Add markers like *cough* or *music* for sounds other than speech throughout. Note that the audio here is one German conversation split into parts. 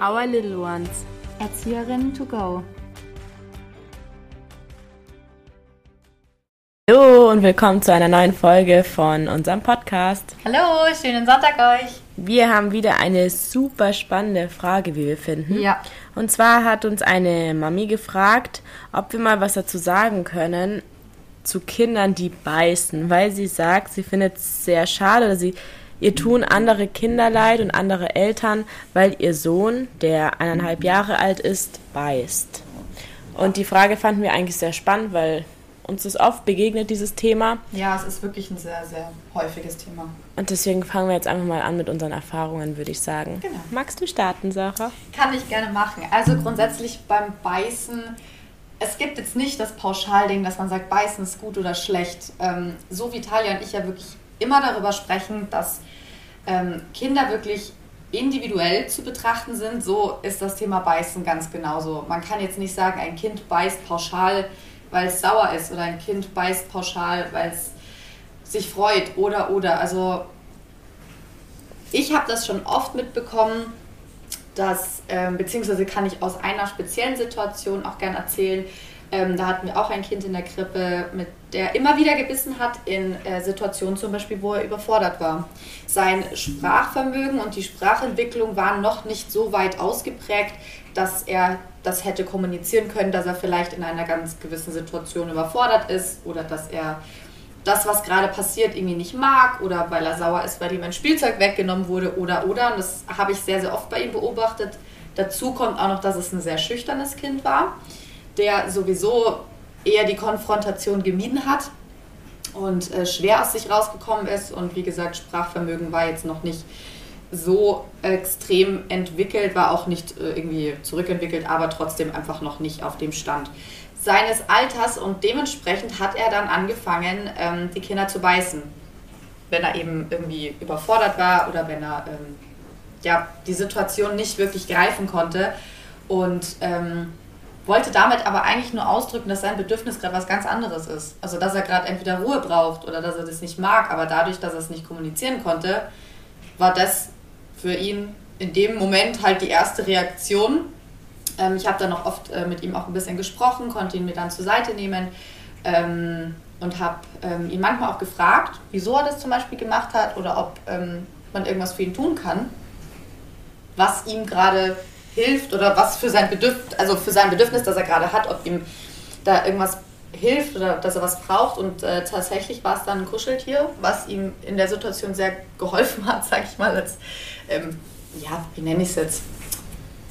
Our Little Ones. Erzieherinnen to go. Hallo und willkommen zu einer neuen Folge von unserem Podcast. Hallo, schönen Sonntag euch. Wir haben wieder eine super spannende Frage, wie wir finden. Ja. Und zwar hat uns eine Mami gefragt, ob wir mal was dazu sagen können zu Kindern, die beißen, weil sie sagt, sie findet es sehr schade, dass sie ihr tun andere Kinder leid und andere Eltern, weil ihr Sohn, der eineinhalb Jahre alt ist, beißt. Und die Frage fanden wir eigentlich sehr spannend, weil uns ist oft begegnet, dieses Thema. Ja, es ist wirklich ein sehr, sehr häufiges Thema. Und deswegen fangen wir jetzt einfach mal an mit unseren Erfahrungen, würde ich sagen. Genau. Magst du starten, Sarah? Kann ich gerne machen. Also grundsätzlich beim Beißen, es gibt jetzt nicht das Pauschalding, dass man sagt, Beißen ist gut oder schlecht. Ähm, so wie Talia und ich ja wirklich immer darüber sprechen, dass ähm, Kinder wirklich individuell zu betrachten sind, so ist das Thema Beißen ganz genauso. Man kann jetzt nicht sagen, ein Kind beißt pauschal weil es sauer ist oder ein Kind beißt pauschal, weil es sich freut oder oder. Also ich habe das schon oft mitbekommen, dass, ähm, beziehungsweise kann ich aus einer speziellen Situation auch gern erzählen. Ähm, da hatten wir auch ein Kind in der Krippe, mit der immer wieder gebissen hat in äh, Situationen zum Beispiel, wo er überfordert war. Sein Sprachvermögen und die Sprachentwicklung waren noch nicht so weit ausgeprägt, dass er das hätte kommunizieren können, dass er vielleicht in einer ganz gewissen Situation überfordert ist oder dass er das, was gerade passiert, irgendwie nicht mag oder weil er sauer ist, weil ihm ein Spielzeug weggenommen wurde oder oder. Und das habe ich sehr, sehr oft bei ihm beobachtet. Dazu kommt auch noch, dass es ein sehr schüchternes Kind war, der sowieso eher die Konfrontation gemieden hat und äh, schwer aus sich rausgekommen ist. Und wie gesagt, Sprachvermögen war jetzt noch nicht so extrem entwickelt, war auch nicht äh, irgendwie zurückentwickelt, aber trotzdem einfach noch nicht auf dem Stand seines Alters und dementsprechend hat er dann angefangen, ähm, die Kinder zu beißen, wenn er eben irgendwie überfordert war oder wenn er ähm, ja, die Situation nicht wirklich greifen konnte und ähm, wollte damit aber eigentlich nur ausdrücken, dass sein Bedürfnis gerade was ganz anderes ist. Also dass er gerade entweder Ruhe braucht oder dass er das nicht mag, aber dadurch, dass er es nicht kommunizieren konnte, war das für ihn in dem Moment halt die erste Reaktion. Ähm, ich habe dann noch oft äh, mit ihm auch ein bisschen gesprochen, konnte ihn mir dann zur Seite nehmen ähm, und habe ähm, ihn manchmal auch gefragt, wieso er das zum Beispiel gemacht hat oder ob ähm, man irgendwas für ihn tun kann, was ihm gerade hilft oder was für sein Bedürfnis, also für sein Bedürfnis, das er gerade hat, ob ihm da irgendwas hilft oder dass er was braucht. Und äh, tatsächlich war es dann ein Kuscheltier, was ihm in der Situation sehr geholfen hat, *laughs* sag ich mal, als, ähm, ja, wie nenne ich es jetzt,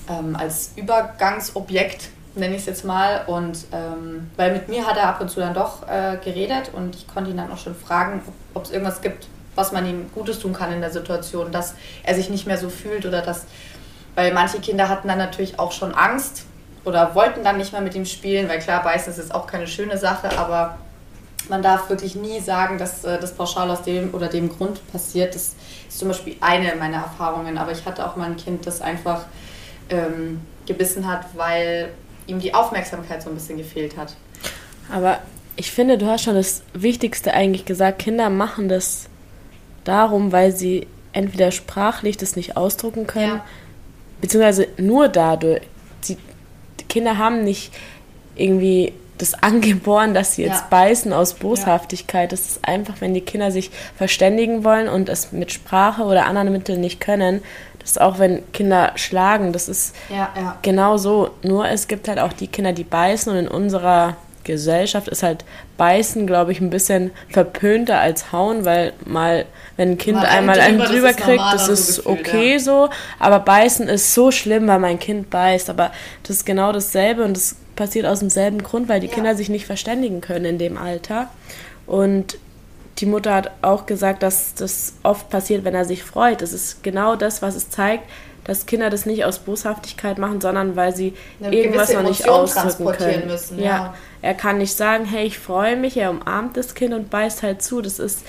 ähm, als Übergangsobjekt, nenne ich es jetzt mal. Und ähm, weil mit mir hat er ab und zu dann doch äh, geredet und ich konnte ihn dann auch schon fragen, ob es irgendwas gibt, was man ihm Gutes tun kann in der Situation, dass er sich nicht mehr so fühlt oder dass, weil manche Kinder hatten dann natürlich auch schon Angst oder wollten dann nicht mehr mit ihm spielen, weil klar, beißen ist jetzt auch keine schöne Sache, aber man darf wirklich nie sagen, dass äh, das pauschal aus dem oder dem Grund passiert. Das ist zum Beispiel eine meiner Erfahrungen, aber ich hatte auch mal ein Kind, das einfach ähm, gebissen hat, weil ihm die Aufmerksamkeit so ein bisschen gefehlt hat. Aber ich finde, du hast schon das Wichtigste eigentlich gesagt. Kinder machen das darum, weil sie entweder sprachlich das nicht ausdrucken können, ja. beziehungsweise nur dadurch. Sie, Kinder haben nicht irgendwie das angeboren, dass sie jetzt ja. beißen aus Boshaftigkeit. Das ist einfach, wenn die Kinder sich verständigen wollen und es mit Sprache oder anderen Mitteln nicht können. Das ist auch, wenn Kinder schlagen. Das ist ja, ja. genau so. Nur es gibt halt auch die Kinder, die beißen und in unserer Gesellschaft ist halt Beißen, glaube ich, ein bisschen verpönter als Hauen, weil mal, wenn ein Kind mal einmal einen drüber, kriegt, das ist so gefühlt, okay ja. so, aber Beißen ist so schlimm, weil mein Kind beißt, aber das ist genau dasselbe und das passiert aus demselben Grund, weil die ja. Kinder sich nicht verständigen können in dem Alter und die Mutter hat auch gesagt, dass das oft passiert, wenn er sich freut. Das ist genau das, was es zeigt, dass Kinder das nicht aus Boshaftigkeit machen, sondern weil sie Eine irgendwas noch nicht ausdrücken können. Müssen, ja. ja. er kann nicht sagen, hey, ich freue mich, er umarmt das Kind und beißt halt zu. Das ist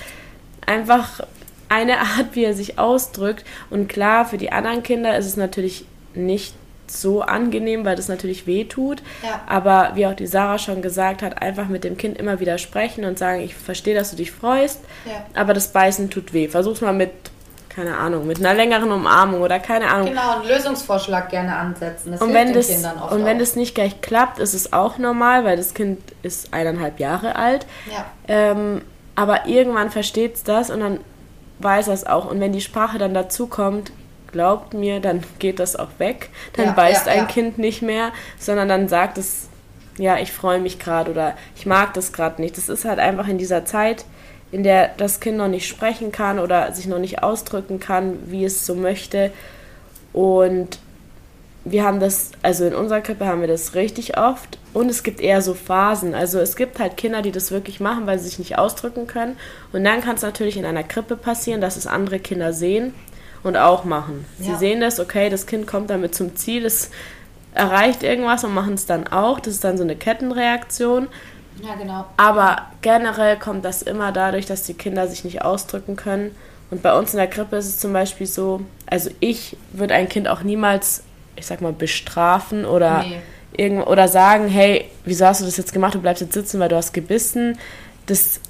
einfach eine *laughs* Art, wie er sich ausdrückt. Und klar, für die anderen Kinder ist es natürlich nicht so angenehm, weil das natürlich weh tut. Ja. Aber wie auch die Sarah schon gesagt hat, einfach mit dem Kind immer wieder sprechen und sagen, ich verstehe, dass du dich freust, ja. aber das Beißen tut weh. Versuch's mal mit, keine Ahnung, mit einer längeren Umarmung oder keine Ahnung. Genau, einen Lösungsvorschlag gerne ansetzen. Das und wenn das, und wenn das nicht gleich klappt, ist es auch normal, weil das Kind ist eineinhalb Jahre alt. Ja. Ähm, aber irgendwann versteht es das und dann weiß er es auch. Und wenn die Sprache dann dazu kommt, glaubt mir, dann geht das auch weg. Dann ja, beißt ja, ein ja. Kind nicht mehr, sondern dann sagt es, ja, ich freue mich gerade oder ich mag das gerade nicht. Das ist halt einfach in dieser Zeit, in der das Kind noch nicht sprechen kann oder sich noch nicht ausdrücken kann, wie es so möchte. Und wir haben das, also in unserer Krippe haben wir das richtig oft und es gibt eher so Phasen. Also es gibt halt Kinder, die das wirklich machen, weil sie sich nicht ausdrücken können. Und dann kann es natürlich in einer Krippe passieren, dass es andere Kinder sehen und auch machen. Sie ja. sehen das, okay, das Kind kommt damit zum Ziel, es erreicht irgendwas und machen es dann auch. Das ist dann so eine Kettenreaktion. Ja, genau. Aber generell kommt das immer dadurch, dass die Kinder sich nicht ausdrücken können. Und bei uns in der Krippe ist es zum Beispiel so, also ich würde ein Kind auch niemals, ich sag mal, bestrafen oder, nee. irgend, oder sagen, hey, wieso hast du das jetzt gemacht, du bleibst jetzt sitzen, weil du hast gebissen. Das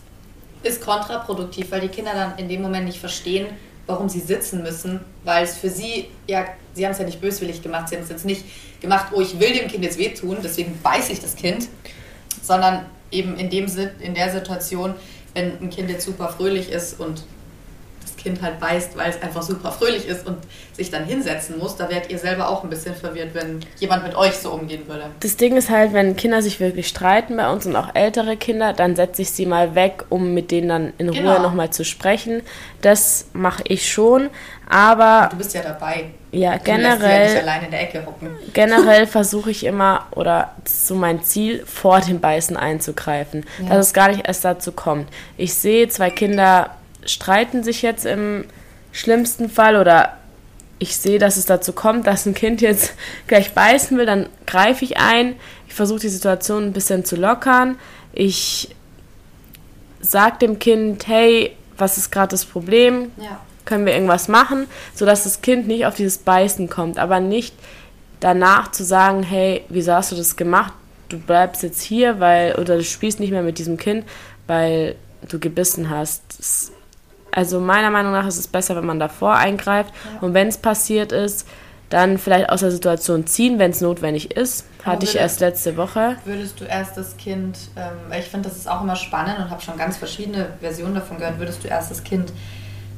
ist kontraproduktiv, weil die Kinder dann in dem Moment nicht verstehen, warum sie sitzen müssen, weil es für sie, ja, sie haben es ja nicht böswillig gemacht, sie haben es jetzt nicht gemacht, oh, ich will dem Kind jetzt wehtun, deswegen beiße ich das Kind, sondern eben in, dem, in der Situation, wenn ein Kind jetzt super fröhlich ist und Kind halt beißt, weil es einfach super fröhlich ist und sich dann hinsetzen muss, da werdet ihr selber auch ein bisschen verwirrt, wenn jemand mit euch so umgehen würde. Das Ding ist halt, wenn Kinder sich wirklich streiten bei uns und auch ältere Kinder, dann setze ich sie mal weg, um mit denen dann in genau. Ruhe nochmal zu sprechen. Das mache ich schon, aber... Du bist ja dabei. Ja, du generell. Ja nicht allein in der Ecke hocken. Generell versuche ich immer, oder so mein Ziel, vor dem Beißen einzugreifen. Ja. Dass es gar nicht erst dazu kommt. Ich sehe zwei Kinder streiten sich jetzt im schlimmsten Fall oder ich sehe, dass es dazu kommt, dass ein Kind jetzt *laughs* gleich beißen will, dann greife ich ein. Ich versuche die Situation ein bisschen zu lockern. Ich sage dem Kind, hey, was ist gerade das Problem? Ja. Können wir irgendwas machen? Sodass das Kind nicht auf dieses Beißen kommt, aber nicht danach zu sagen, hey, wieso hast du das gemacht? Du bleibst jetzt hier, weil, oder du spielst nicht mehr mit diesem Kind, weil du gebissen hast. Das also meiner Meinung nach ist es besser, wenn man davor eingreift. Ja. Und wenn es passiert ist, dann vielleicht aus der Situation ziehen, wenn es notwendig ist. Aber Hatte ich erst letzte Woche. Würdest du erst das Kind, ähm, weil ich finde, das ist auch immer spannend und habe schon ganz verschiedene Versionen davon gehört, würdest du erst das Kind,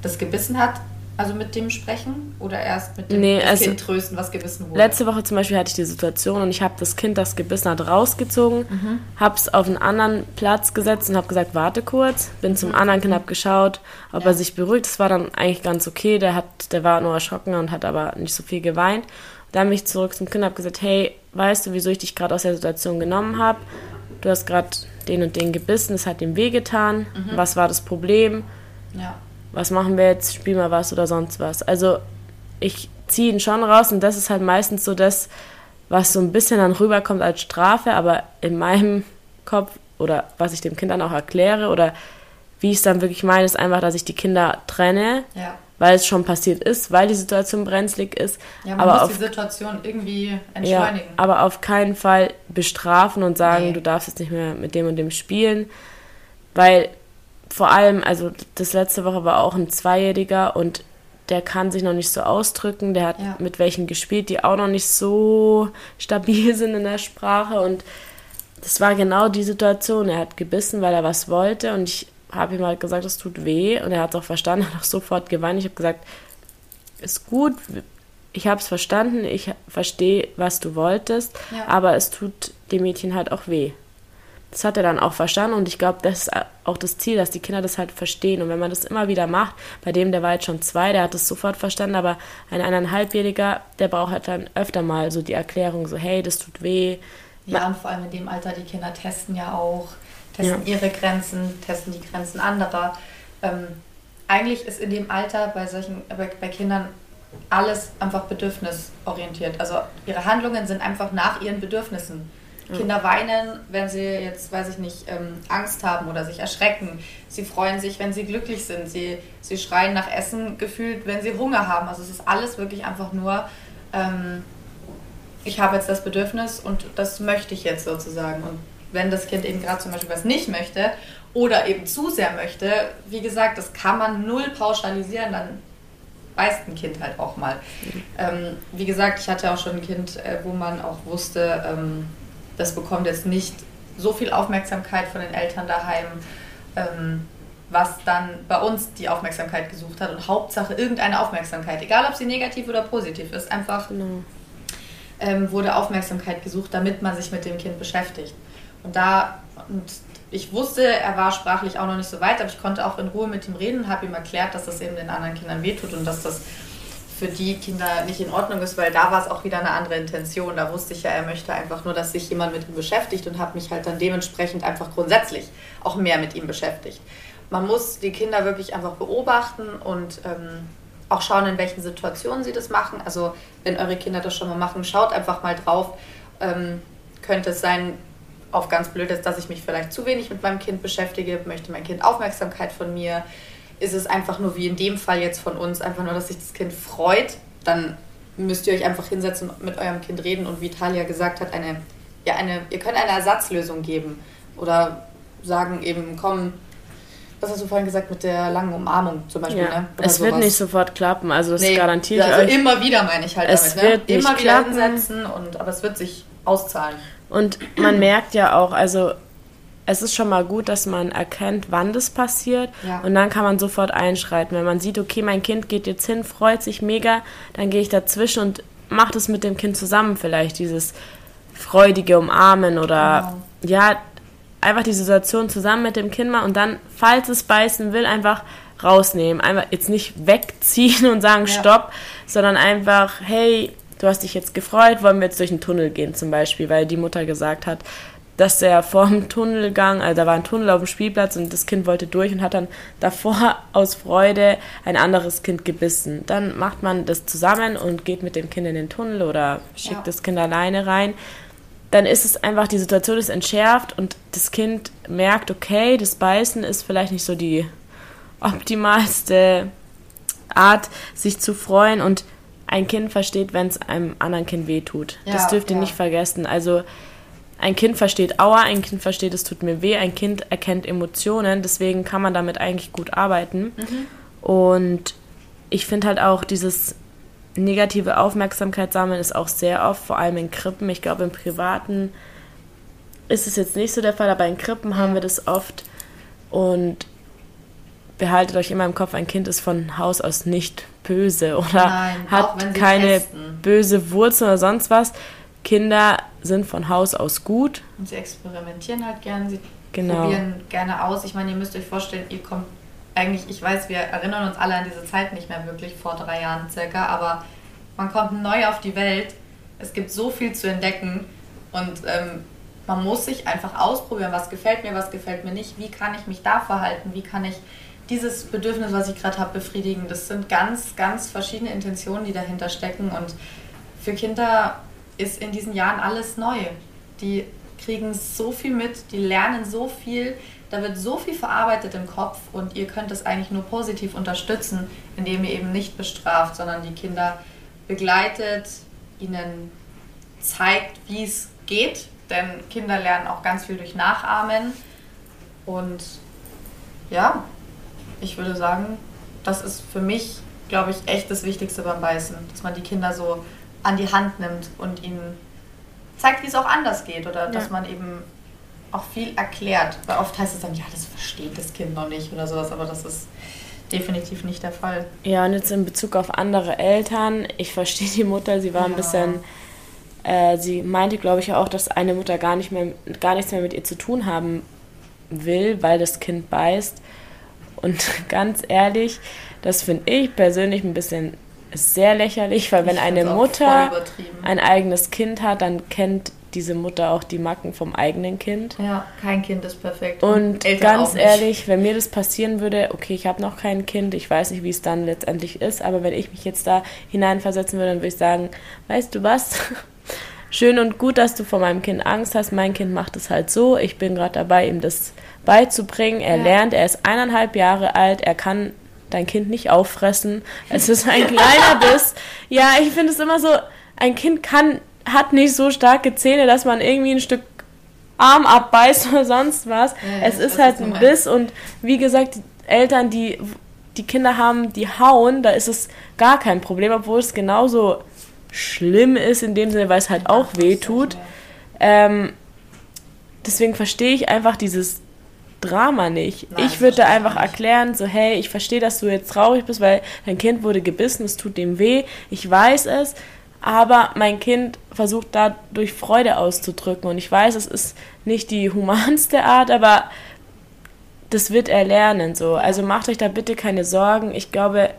das gebissen hat, also mit dem sprechen oder erst mit dem nee, also Kind trösten, was gebissen wurde? Letzte Woche zum Beispiel hatte ich die Situation und ich habe das Kind, das gebissen hat, rausgezogen, mhm. habe es auf einen anderen Platz gesetzt und habe gesagt, warte kurz. Bin mhm. zum anderen Kind, habe geschaut, ob ja. er sich beruhigt. Das war dann eigentlich ganz okay. Der, hat, der war nur erschrocken und hat aber nicht so viel geweint. Dann bin ich zurück zum Kind und habe gesagt, hey, weißt du, wieso ich dich gerade aus der Situation genommen habe? Du hast gerade den und den gebissen, es hat ihm wehgetan. Mhm. Was war das Problem? Ja was machen wir jetzt, spiel mal was oder sonst was. Also ich ziehe ihn schon raus und das ist halt meistens so das, was so ein bisschen dann rüberkommt als Strafe, aber in meinem *laughs* Kopf oder was ich dem Kind dann auch erkläre oder wie ich es dann wirklich meine, ist einfach, dass ich die Kinder trenne, ja. weil es schon passiert ist, weil die Situation brenzlig ist. Ja, man aber muss auf, die Situation irgendwie entschleunigen. Ja, aber auf keinen Fall bestrafen und sagen, nee. du darfst jetzt nicht mehr mit dem und dem spielen, weil vor allem, also das letzte Woche war auch ein Zweijähriger und der kann sich noch nicht so ausdrücken. Der hat ja. mit welchen gespielt, die auch noch nicht so stabil *laughs* sind in der Sprache. Und das war genau die Situation. Er hat gebissen, weil er was wollte. Und ich habe ihm halt gesagt, es tut weh. Und er hat es auch verstanden, *laughs* hat auch sofort geweint. Ich habe gesagt, ist gut, ich habe es verstanden, ich verstehe, was du wolltest. Ja. Aber es tut dem Mädchen halt auch weh das hat er dann auch verstanden und ich glaube, das ist auch das Ziel, dass die Kinder das halt verstehen. Und wenn man das immer wieder macht, bei dem, der war jetzt schon zwei, der hat das sofort verstanden, aber ein eineinhalbjähriger, der braucht halt dann öfter mal so die Erklärung, so hey, das tut weh. Ja, und vor allem in dem Alter, die Kinder testen ja auch, testen ja. ihre Grenzen, testen die Grenzen anderer. Ähm, eigentlich ist in dem Alter bei solchen, bei, bei Kindern alles einfach bedürfnisorientiert. Also ihre Handlungen sind einfach nach ihren Bedürfnissen Kinder weinen, wenn sie jetzt, weiß ich nicht, ähm, Angst haben oder sich erschrecken. Sie freuen sich, wenn sie glücklich sind. Sie, sie schreien nach Essen gefühlt, wenn sie Hunger haben. Also es ist alles wirklich einfach nur ähm, ich habe jetzt das Bedürfnis und das möchte ich jetzt sozusagen. Und wenn das Kind eben gerade zum Beispiel was nicht möchte oder eben zu sehr möchte, wie gesagt, das kann man null pauschalisieren, dann beißt ein Kind halt auch mal. Mhm. Ähm, wie gesagt, ich hatte auch schon ein Kind, äh, wo man auch wusste, ähm, das bekommt jetzt nicht so viel Aufmerksamkeit von den Eltern daheim, ähm, was dann bei uns die Aufmerksamkeit gesucht hat. Und Hauptsache irgendeine Aufmerksamkeit, egal ob sie negativ oder positiv ist, einfach genau. Ähm, wurde Aufmerksamkeit gesucht, damit man sich mit dem Kind beschäftigt. Und da, und ich wusste, er war sprachlich auch noch nicht so weit, aber ich konnte auch in Ruhe mit ihm reden und habe ihm erklärt, dass das eben den anderen Kindern wehtut und dass das für die Kinder nicht in Ordnung ist, weil da war es auch wieder eine andere Intention. Da wusste ich ja, er möchte einfach nur, dass sich jemand mit ihm beschäftigt und habe mich halt dann dementsprechend einfach grundsätzlich auch mehr mit ihm beschäftigt. Man muss die Kinder wirklich einfach beobachten und ähm, auch schauen, in welchen Situationen sie das machen. Also wenn eure Kinder das schon mal machen, schaut einfach mal drauf. Ähm, könnte es sein, auf ganz blöd dass ich mich vielleicht zu wenig mit meinem Kind beschäftige, möchte mein Kind Aufmerksamkeit von mir, ist es einfach nur wie in dem Fall jetzt von uns, einfach nur, dass sich das Kind freut, dann müsst ihr euch einfach hinsetzen und mit eurem Kind reden und wie Talia gesagt hat, eine, ja, eine, ihr könnt eine Ersatzlösung geben oder sagen eben, komm, was hast du vorhin gesagt mit der langen Umarmung zum Beispiel, ja, ne? es sowas. wird nicht sofort klappen, also das nee, garantiere ich also euch. immer wieder meine ich halt es damit, ne? wird ne? Immer wieder klappen. hinsetzen und aber es wird sich auszahlen. Und man merkt ja auch, also es ist schon mal gut, dass man erkennt, wann das passiert ja. und dann kann man sofort einschreiten. Wenn man sieht, okay, mein Kind geht jetzt hin, freut sich mega, dann gehe ich dazwischen und mache das mit dem Kind zusammen vielleicht, dieses freudige Umarmen oder genau. ja, einfach die Situation zusammen mit dem Kind mal und dann, falls es beißen will, einfach rausnehmen. Einfach jetzt nicht wegziehen und sagen ja. Stopp, sondern einfach, hey, du hast dich jetzt gefreut, wollen wir jetzt durch den Tunnel gehen zum Beispiel, weil die Mutter gesagt hat, dass er vor dem Tunnelgang, also da war ein Tunnel auf dem Spielplatz und das Kind wollte durch und hat dann davor *laughs* aus Freude ein anderes Kind gebissen. Dann macht man das zusammen und geht mit dem Kind in den Tunnel oder schickt ja. das Kind alleine rein. Dann ist es einfach, die Situation ist entschärft und das Kind merkt, okay, das Beißen ist vielleicht nicht so die optimalste Art, sich zu freuen und ein Kind versteht, wenn es einem anderen Kind wehtut. Ja, das dürft ihr ja. nicht vergessen. Also ein Kind versteht Aua, ein Kind versteht, es tut mir weh, ein Kind erkennt Emotionen, deswegen kann man damit eigentlich gut arbeiten. Mhm. Und ich finde halt auch dieses negative Aufmerksamkeit sammeln ist auch sehr oft, vor allem in Krippen. Ich glaube, im Privaten ist es jetzt nicht so der Fall, aber in Krippen haben wir das oft. Und behaltet euch immer im Kopf, ein Kind ist von Haus aus nicht böse oder Nein, hat keine testen. böse Wurzel oder sonst was. Kinder sind von Haus aus gut. Und sie experimentieren halt gerne, sie genau. probieren gerne aus. Ich meine, ihr müsst euch vorstellen, ihr kommt eigentlich, ich weiß, wir erinnern uns alle an diese Zeit nicht mehr wirklich, vor drei Jahren circa, aber man kommt neu auf die Welt. Es gibt so viel zu entdecken und ähm, man muss sich einfach ausprobieren, was gefällt mir, was gefällt mir nicht, wie kann ich mich da verhalten, wie kann ich dieses Bedürfnis, was ich gerade habe, befriedigen. Das sind ganz, ganz verschiedene Intentionen, die dahinter stecken und für Kinder ist in diesen Jahren alles neu. Die kriegen so viel mit, die lernen so viel, da wird so viel verarbeitet im Kopf und ihr könnt es eigentlich nur positiv unterstützen, indem ihr eben nicht bestraft, sondern die Kinder begleitet, ihnen zeigt, wie es geht, denn Kinder lernen auch ganz viel durch Nachahmen. Und ja, ich würde sagen, das ist für mich, glaube ich, echt das Wichtigste beim Beißen, dass man die Kinder so an die Hand nimmt und ihnen zeigt, wie es auch anders geht oder ja. dass man eben auch viel erklärt. Weil oft heißt es dann, ja, das versteht das Kind noch nicht oder sowas, aber das ist definitiv nicht der Fall. Ja, und jetzt in Bezug auf andere Eltern, ich verstehe die Mutter, sie war ja. ein bisschen, äh, sie meinte, glaube ich, auch, dass eine Mutter gar nicht mehr, gar nichts mehr mit ihr zu tun haben will, weil das Kind beißt. Und *laughs* ganz ehrlich, das finde ich persönlich ein bisschen ist sehr lächerlich, weil wenn eine Mutter ein eigenes Kind hat, dann kennt diese Mutter auch die Macken vom eigenen Kind. Ja, kein Kind ist perfekt. Und, und ganz ehrlich, wenn mir das passieren würde, okay, ich habe noch kein Kind, ich weiß nicht, wie es dann letztendlich ist, aber wenn ich mich jetzt da hineinversetzen würde, dann würde ich sagen, weißt du was? *laughs* Schön und gut, dass du vor meinem Kind Angst hast. Mein Kind macht es halt so. Ich bin gerade dabei, ihm das beizubringen. Er ja. lernt, er ist eineinhalb Jahre alt, er kann dein Kind nicht auffressen. Es ist ein kleiner *laughs* Biss. Ja, ich finde es immer so, ein Kind kann hat nicht so starke Zähne, dass man irgendwie ein Stück Arm abbeißt *laughs* oder sonst was. Ja, es ist halt ein Biss und wie gesagt, Eltern, die die Kinder haben, die hauen, da ist es gar kein Problem, obwohl es genauso schlimm ist in dem Sinne, weil es halt auch weh tut. Ähm, deswegen verstehe ich einfach dieses Drama nicht. Nein, ich würde einfach erklären, so hey, ich verstehe, dass du jetzt traurig bist, weil dein Kind wurde gebissen, es tut dem weh, ich weiß es, aber mein Kind versucht dadurch Freude auszudrücken und ich weiß, es ist nicht die humanste Art, aber das wird er lernen so. Also macht euch da bitte keine Sorgen. Ich glaube,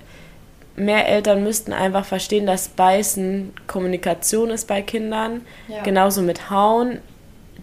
mehr Eltern müssten einfach verstehen, dass Beißen Kommunikation ist bei Kindern. Ja. Genauso mit Hauen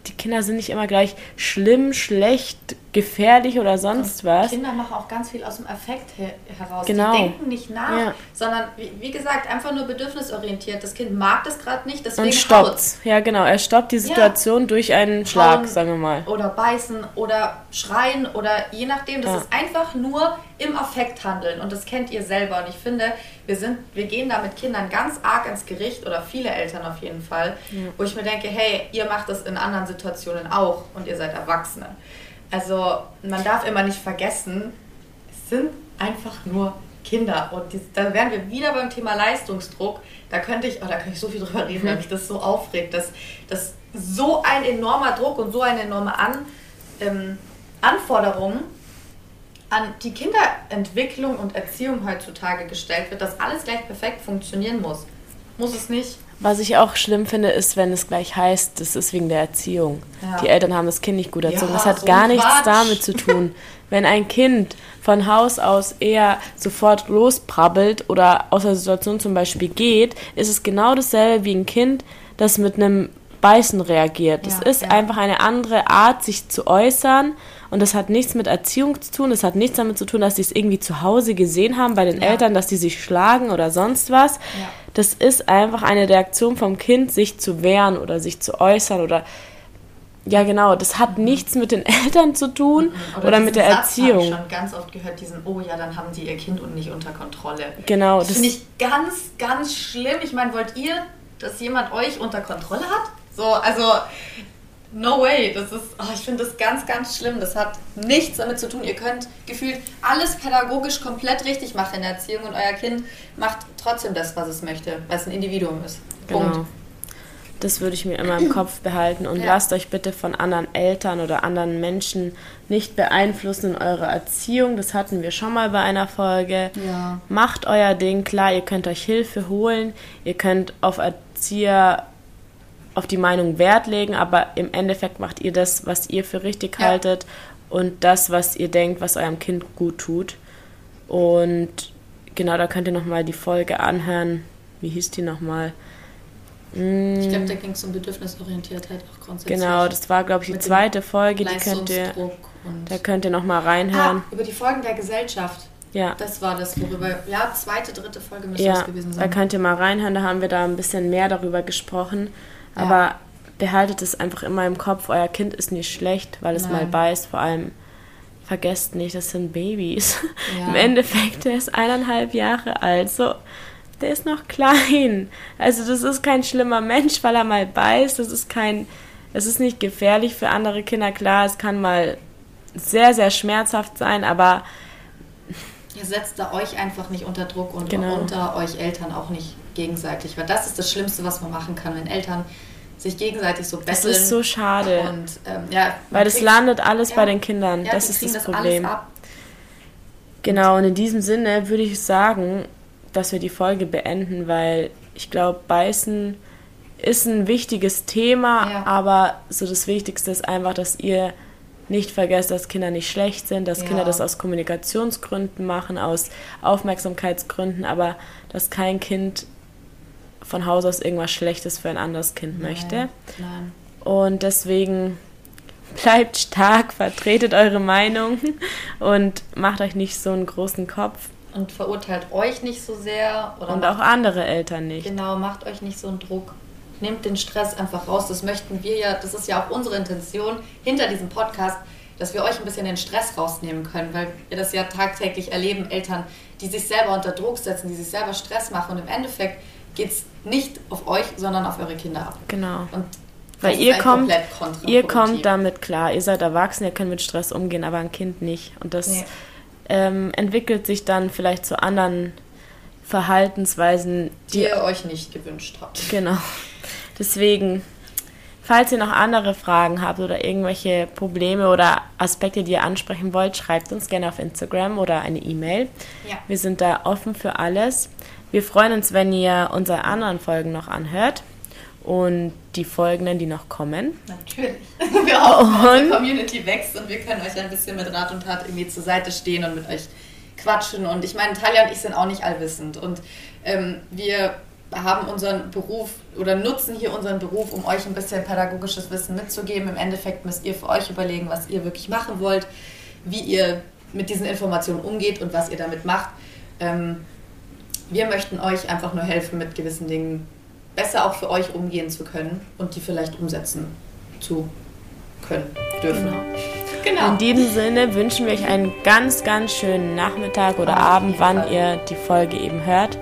die Kinder sind nicht immer gleich schlimm, schlecht, gefährlich oder sonst was. Kinder machen auch ganz viel aus dem Affekt her heraus. Genau. Die denken nicht nach, ja. sondern wie, wie, gesagt, einfach nur bedürfnisorientiert. Das Kind mag das gerade nicht, deswegen Und stoppt. Ja, genau. Er stoppt die Situation ja. durch einen Schlag, Hauen sagen wir mal. Oder beißen oder schreien oder je nachdem. Das ja. ist einfach nur im Affekt handeln. Und das kennt ihr selber. Und ich finde, wir, sind, wir gehen da mit Kindern ganz arg ins Gericht oder viele Eltern auf jeden Fall, wo ich mir denke, hey, ihr macht das in anderen Situationen auch und ihr seid Erwachsene. Also man darf immer nicht vergessen, es sind einfach nur Kinder. Und die, da wären wir wieder beim Thema Leistungsdruck. Da könnte ich, oh, da könnte ich so viel drüber reden, weil mich das so aufregt, dass, dass so ein enormer Druck und so eine enorme An, ähm, Anforderung an die Kinderentwicklung und Erziehung heutzutage gestellt wird, dass alles gleich perfekt funktionieren muss. Muss es nicht. Was ich auch schlimm finde, ist, wenn es gleich heißt, das ist wegen der Erziehung. Ja. Die Eltern haben das Kind nicht gut erzogen. Ja, das hat so gar nichts damit zu tun. *laughs* wenn ein Kind von Haus aus eher sofort losprabbelt oder aus der Situation zum Beispiel geht, ist es genau dasselbe wie ein Kind, das mit einem Beißen reagiert. Das ja, ist einfach eine andere Art, sich zu äußern und das hat nichts mit Erziehung zu tun, das hat nichts damit zu tun, dass sie es irgendwie zu Hause gesehen haben bei den ja. Eltern, dass die sich schlagen oder sonst was. Ja. Das ist einfach eine Reaktion vom Kind, sich zu wehren oder sich zu äußern oder ja, genau, das hat mhm. nichts mit den *laughs* Eltern zu tun mhm. oder, oder mit der Satz Erziehung. Ich habe schon ganz oft gehört, diesen, oh ja, dann haben die ihr Kind und nicht unter Kontrolle. Genau. Das, das finde ich ganz, ganz schlimm. Ich meine, wollt ihr, dass jemand euch unter Kontrolle hat? So, also No way, das ist, oh, ich finde das ganz, ganz schlimm. Das hat nichts damit zu tun. Ihr könnt gefühlt alles pädagogisch komplett richtig machen in der Erziehung und euer Kind macht trotzdem das, was es möchte, weil es ein Individuum ist. Punkt. Genau. Das würde ich mir immer im Kopf behalten und ja. lasst euch bitte von anderen Eltern oder anderen Menschen nicht beeinflussen in eurer Erziehung. Das hatten wir schon mal bei einer Folge. Ja. Macht euer Ding klar, ihr könnt euch Hilfe holen, ihr könnt auf Erzieher auf die Meinung Wert legen, aber im Endeffekt macht ihr das, was ihr für richtig ja. haltet und das, was ihr denkt, was eurem Kind gut tut. Und genau, da könnt ihr nochmal die Folge anhören. Wie hieß die nochmal? Ich glaube, da ging es um Bedürfnisorientiertheit auch grundsätzlich. Genau, das war, glaube ich, die zweite Folge. Die könnt ihr, da könnt ihr nochmal reinhören. Ah, über die Folgen der Gesellschaft. Ja. Das war das, worüber, ja, zweite, dritte Folge müsste ja, das gewesen sein. Da könnt ihr mal reinhören, da haben wir da ein bisschen mehr darüber gesprochen. Aber ja. behaltet es einfach immer im Kopf, euer Kind ist nicht schlecht, weil es Nein. mal beißt. Vor allem vergesst nicht, das sind Babys. *laughs* Ja. Im Endeffekt, der ist eineinhalb Jahre alt. So, der ist noch klein. Also das ist kein schlimmer Mensch, weil er mal beißt. Das ist kein, es ist nicht gefährlich für andere Kinder. Klar, es kann mal sehr, sehr schmerzhaft sein, aber Ihr setzt da euch einfach nicht unter Druck und genau. unter euch Eltern auch nicht gegenseitig, weil das ist das Schlimmste, was man machen kann, wenn Eltern sich gegenseitig so betteln. Das ist so schade. Und, ähm, ja, weil das landet alles ja, bei den Kindern. Ja, das ist das, das Problem. Genau, und in diesem Sinne würde ich sagen, dass wir die Folge beenden, weil ich glaube, Beißen ist ein wichtiges Thema, ja. aber so das Wichtigste ist einfach, dass ihr nicht vergesst, dass Kinder nicht schlecht sind, dass ja. Kinder das aus Kommunikationsgründen machen, aus Aufmerksamkeitsgründen, aber dass kein Kind von Haus aus irgendwas Schlechtes für ein anderes Kind Nein. möchte. Nein. Und deswegen bleibt stark, vertretet eure Meinung und macht euch nicht so einen großen Kopf. Und verurteilt euch nicht so sehr. und auch andere Eltern nicht. Genau, macht euch nicht so einen Druck. Nehmt den Stress einfach raus. Das möchten wir ja, das ist ja auch unsere Intention hinter diesem Podcast, dass wir euch ein bisschen den Stress rausnehmen können, weil wir das ja tagtäglich erleben, Eltern, die sich selber unter Druck setzen, die sich selber Stress machen und im Endeffekt geht es nicht auf euch, sondern auf eure Kinder ab. Genau. Und weil ihr kommt, ihr kommt damit klar, ihr seid erwachsen, ihr könnt mit Stress umgehen, aber ein Kind nicht. Und das nee. ähm, entwickelt sich dann vielleicht zu anderen Verhaltensweisen, die, die ihr euch nicht gewünscht habt. Genau. Deswegen, falls ihr noch andere Fragen habt oder irgendwelche Probleme oder Aspekte, die ihr ansprechen wollt, schreibt uns gerne auf Instagram oder eine E-Mail. Ja. Wir sind da offen für alles. Wir freuen uns, wenn ihr unsere anderen Folgen noch anhört und die folgenden, die noch kommen. Natürlich. *laughs* Wir hoffen, unsere Community wächst und wir können euch ein bisschen mit Rat und Tat irgendwie zur Seite stehen und mit euch quatschen. Und ich meine, Talia und ich sind auch nicht allwissend. Und ähm, wir haben unseren Beruf oder nutzen hier unseren Beruf, um euch ein bisschen pädagogisches Wissen mitzugeben. Im Endeffekt müsst ihr für euch überlegen, was ihr wirklich machen wollt, wie ihr mit diesen Informationen umgeht und was ihr damit macht. Ähm, wir möchten euch einfach nur helfen, mit gewissen Dingen besser auch für euch umgehen zu können und die vielleicht umsetzen zu können, dürfen. Genau. Genau. In diesem Sinne wünschen wir euch einen ganz, ganz schönen Nachmittag oder Auf Abend, wann Fall. ihr die Folge eben hört.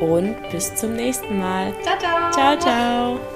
Und bis zum nächsten Mal. Ciao, ciao. Ciao, ciao.